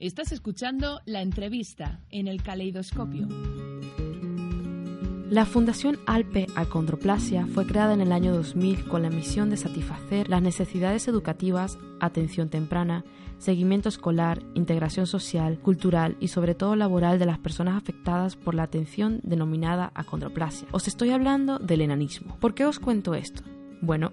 Estás escuchando la entrevista en el caleidoscopio. La Fundación Alpe Acondroplasia fue creada en el año 2000 con la misión de satisfacer las necesidades educativas, atención temprana, seguimiento escolar, integración social, cultural y sobre todo laboral de las personas afectadas por la atención denominada acondroplasia. Os estoy hablando del enanismo. ¿Por qué os cuento esto? Bueno,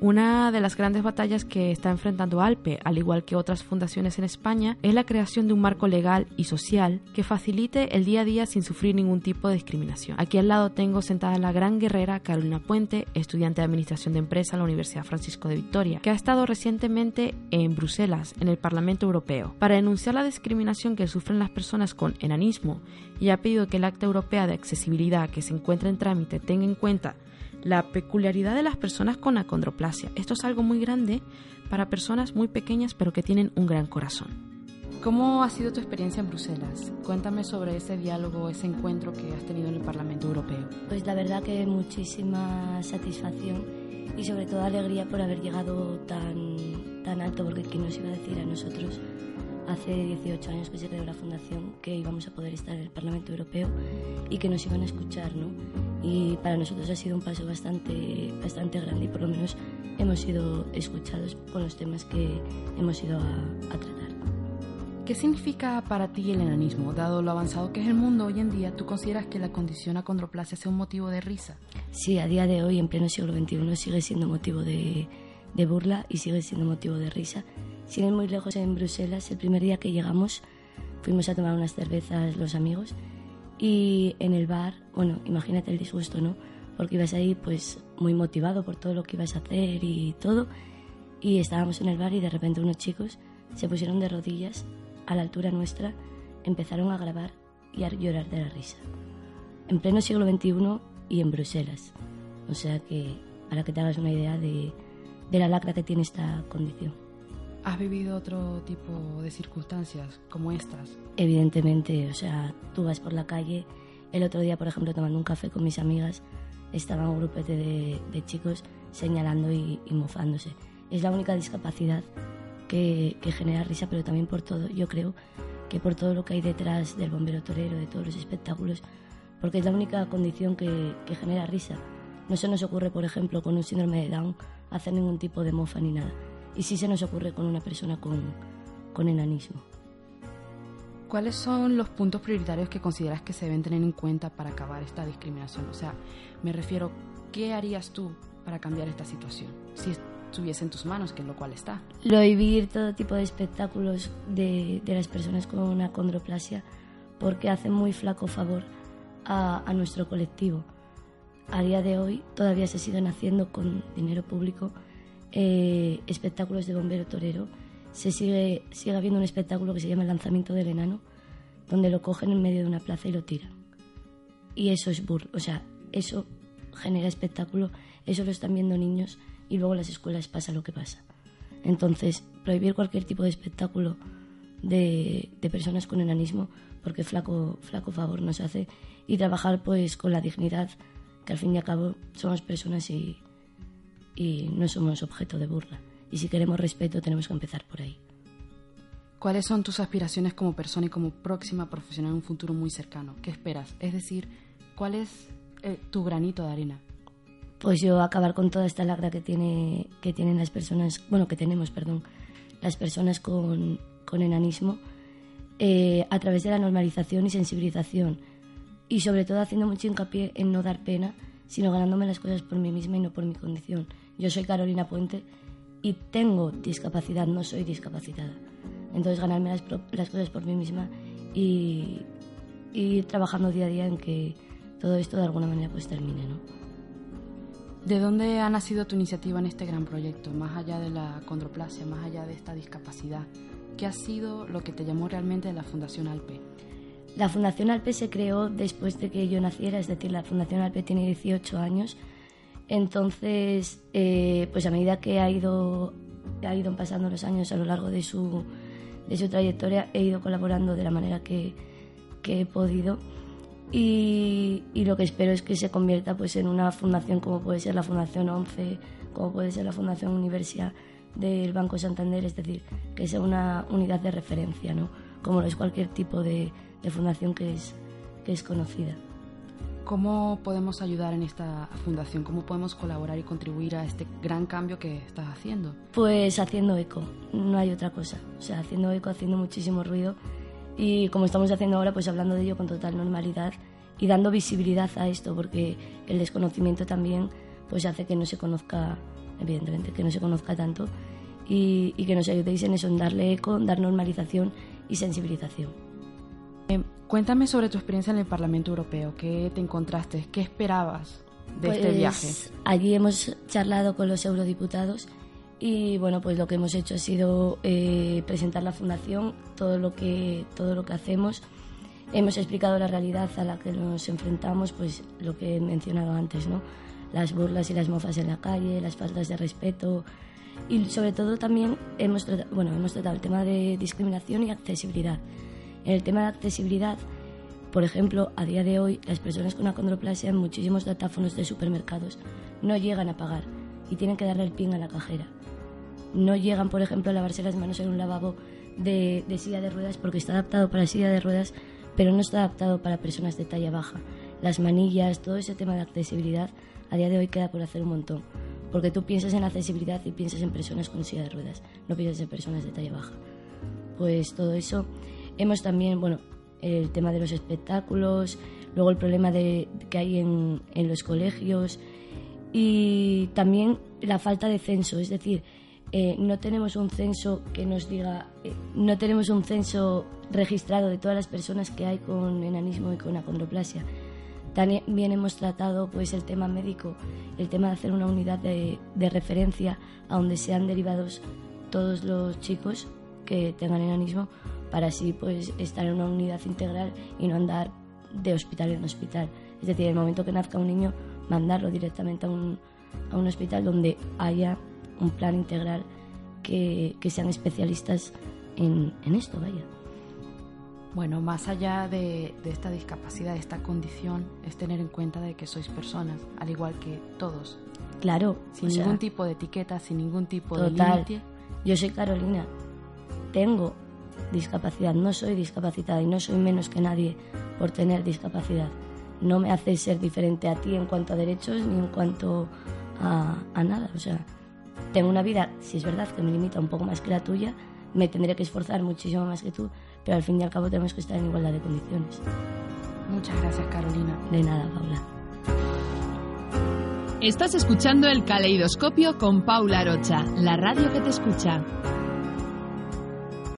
una de las grandes batallas que está enfrentando Alpe, al igual que otras fundaciones en España, es la creación de un marco legal y social que facilite el día a día sin sufrir ningún tipo de discriminación. Aquí al lado tengo sentada la gran guerrera Carolina Puente, estudiante de Administración de Empresa en la Universidad Francisco de Victoria, que ha estado recientemente en Bruselas, en el Parlamento Europeo, para denunciar la discriminación que sufren las personas con enanismo y ha pedido que el Acta Europea de Accesibilidad que se encuentra en trámite tenga en cuenta la peculiaridad de las personas con acondroplasia. Esto es algo muy grande para personas muy pequeñas pero que tienen un gran corazón. ¿Cómo ha sido tu experiencia en Bruselas? Cuéntame sobre ese diálogo, ese encuentro que has tenido en el Parlamento Europeo. Pues la verdad que muchísima satisfacción y sobre todo alegría por haber llegado tan, tan alto, porque ¿quién nos iba a decir a nosotros hace 18 años que se creó la fundación que íbamos a poder estar en el Parlamento Europeo y que nos iban a escuchar, ¿no? Y para nosotros ha sido un paso bastante, bastante grande y por lo menos hemos sido escuchados con los temas que hemos ido a, a tratar. ¿Qué significa para ti el enanismo? Dado lo avanzado que es el mundo hoy en día, ¿tú consideras que la condición acondroplasia sea un motivo de risa? Sí, a día de hoy, en pleno siglo XXI, sigue siendo motivo de, de burla y sigue siendo motivo de risa sin ir muy lejos, en Bruselas, el primer día que llegamos, fuimos a tomar unas cervezas los amigos y en el bar, bueno, imagínate el disgusto, ¿no? Porque ibas ahí pues muy motivado por todo lo que ibas a hacer y todo. Y estábamos en el bar y de repente unos chicos se pusieron de rodillas a la altura nuestra, empezaron a grabar y a llorar de la risa. En pleno siglo XXI y en Bruselas. O sea que, para que te hagas una idea de, de la lacra que tiene esta condición. ¿Has vivido otro tipo de circunstancias como estas? Evidentemente, o sea, tú vas por la calle. El otro día, por ejemplo, tomando un café con mis amigas, estaba un grupete de, de chicos señalando y, mofándose. Es la única discapacidad que, que, genera risa, pero también por todo, yo creo que por todo lo que hay detrás del bombero torero, de todos los espectáculos, porque es la única condición que, que genera risa. No se nos ocurre, por ejemplo, con un síndrome de Down hacer ningún tipo de mofa ni nada y si se nos ocurre con una persona con, con enanismo. ¿Cuáles son los puntos prioritarios que consideras que se deben tener en cuenta para acabar esta discriminación? O sea, me refiero, ¿qué harías tú para cambiar esta situación? Si estuviese en tus manos, que es lo cual está. Prohibir todo tipo de espectáculos de, de las personas con una condroplasia porque hacen muy flaco favor a, a nuestro colectivo. A día de hoy todavía se siguen haciendo con dinero público eh, espectáculos de bombero torero, se sigue, sigue habiendo un espectáculo que se llama el lanzamiento del enano, donde lo cogen en medio de una plaza y lo tiran. Y eso es burro, o sea, eso genera espectáculo, eso lo están viendo niños y luego en las escuelas pasa lo que pasa. Entonces, prohibir cualquier tipo de espectáculo de, de, personas con enanismo, porque flaco, flaco favor nos hace, y trabajar pues con la dignidad, que al fin y al cabo somos personas y, y no somos objeto de burla. Y si queremos respeto tenemos que empezar por ahí. ¿Cuáles son tus aspiraciones como persona y como próxima profesional en un futuro muy cercano? ¿Qué esperas? Es decir, ¿cuál es eh, tu granito de arena? Pues yo acabar con toda esta lacra que, tiene, que tienen las personas, bueno, que tenemos, perdón, las personas con, con enanismo, eh, a través de la normalización y sensibilización. Y sobre todo haciendo mucho hincapié en no dar pena, sino ganándome las cosas por mí misma y no por mi condición. Yo soy Carolina Puente y tengo discapacidad, no soy discapacitada. Entonces ganarme las, las cosas por mí misma y, ir trabajando día a día en que todo esto de alguna manera pues termine, ¿no? ¿De dónde ha nacido tu iniciativa en este gran proyecto, más allá de la condroplasia, más allá de esta discapacidad? ¿Qué ha sido lo que te llamó realmente la Fundación Alpe? La Fundación Alpe se creó después de que yo naciera, es decir, la Fundación Alpe tiene 18 años entonces, eh, pues a medida que ha ido, ha ido pasando los años a lo largo de su, de su trayectoria, he ido colaborando de la manera que, he podido. Y, lo que espero es que se convierta pues, en una fundación como puede ser la Fundación 11, como puede ser la Fundación Universidad del Banco Santander, es decir, que sea una unidad de referencia, ¿no? como lo es cualquier tipo de, fundación que es, que es conocida. ¿Cómo podemos ayudar en esta fundación? ¿Cómo podemos colaborar y contribuir a este gran cambio que estás haciendo? Pues haciendo eco, no hay otra cosa. O sea, haciendo eco, haciendo muchísimo ruido y como estamos haciendo ahora, pues hablando de ello con total normalidad y dando visibilidad a esto, porque el desconocimiento también pues hace que no se conozca, evidentemente, que no se conozca tanto y, y que nos ayudéis en eso, en darle eco, dar normalización y sensibilización. Eh, cuéntame sobre tu experiencia en el Parlamento Europeo. ¿Qué te encontraste? ¿Qué esperabas de este pues, viaje? Allí hemos charlado con los eurodiputados y bueno, pues lo que hemos hecho ha sido eh, presentar la fundación, todo lo que todo lo que hacemos. Hemos explicado la realidad a la que nos enfrentamos, pues lo que he mencionado antes, ¿no? Las burlas y las mofas en la calle, las faltas de respeto y sobre todo también hemos bueno, hemos tratado el tema de discriminación y accesibilidad en el tema de accesibilidad, por ejemplo, a día de hoy las personas con acondroplasia en muchísimos datáfonos de supermercados no llegan a pagar y tienen que darle el pin a la cajera. No llegan, por ejemplo, a lavarse las manos en un lavabo de, silla de ruedas porque está adaptado para silla de ruedas, pero no está adaptado para personas de talla baja. Las manillas, todo ese tema de accesibilidad, a día de hoy queda por hacer un montón. Porque tú piensas en accesibilidad y piensas en personas con silla de ruedas, no piensas en personas de talla baja. Pues todo eso Hemos también, bueno, el tema de los espectáculos, luego el problema de, que hay en, los colegios y también la falta de censo, es decir, eh, no tenemos un censo que nos diga, eh, no tenemos un censo registrado de todas las personas que hay con enanismo y con acondroplasia. También hemos tratado pues el tema médico, el tema de hacer una unidad de referencia a donde sean derivados todos los chicos que tengan enanismo para así pues estar en una unidad integral y no andar de hospital en hospital. Es decir, el momento que nazca un niño, mandarlo directamente a un, a un hospital donde haya un plan integral que, que sean especialistas en, en, esto, vaya. Bueno, más allá de, de, esta discapacidad, de esta condición, es tener en cuenta de que sois personas, al igual que todos. Claro. Sin ningún tipo de etiqueta, sin ningún tipo de límite. Yo soy Carolina. Tengo discapacidad. No soy discapacitada y no soy menos que nadie por tener discapacidad. No me hace ser diferente a ti en cuanto a derechos ni en cuanto a, nada. O sea, tengo una vida, si es verdad que me limita un poco más que la tuya, me tendré que esforzar muchísimo más que tú, pero al fin y al cabo tenemos que estar en igualdad de condiciones. Muchas gracias, Carolina. De nada, Paula. Estás escuchando el caleidoscopio con Paula Arocha, la radio que te escucha.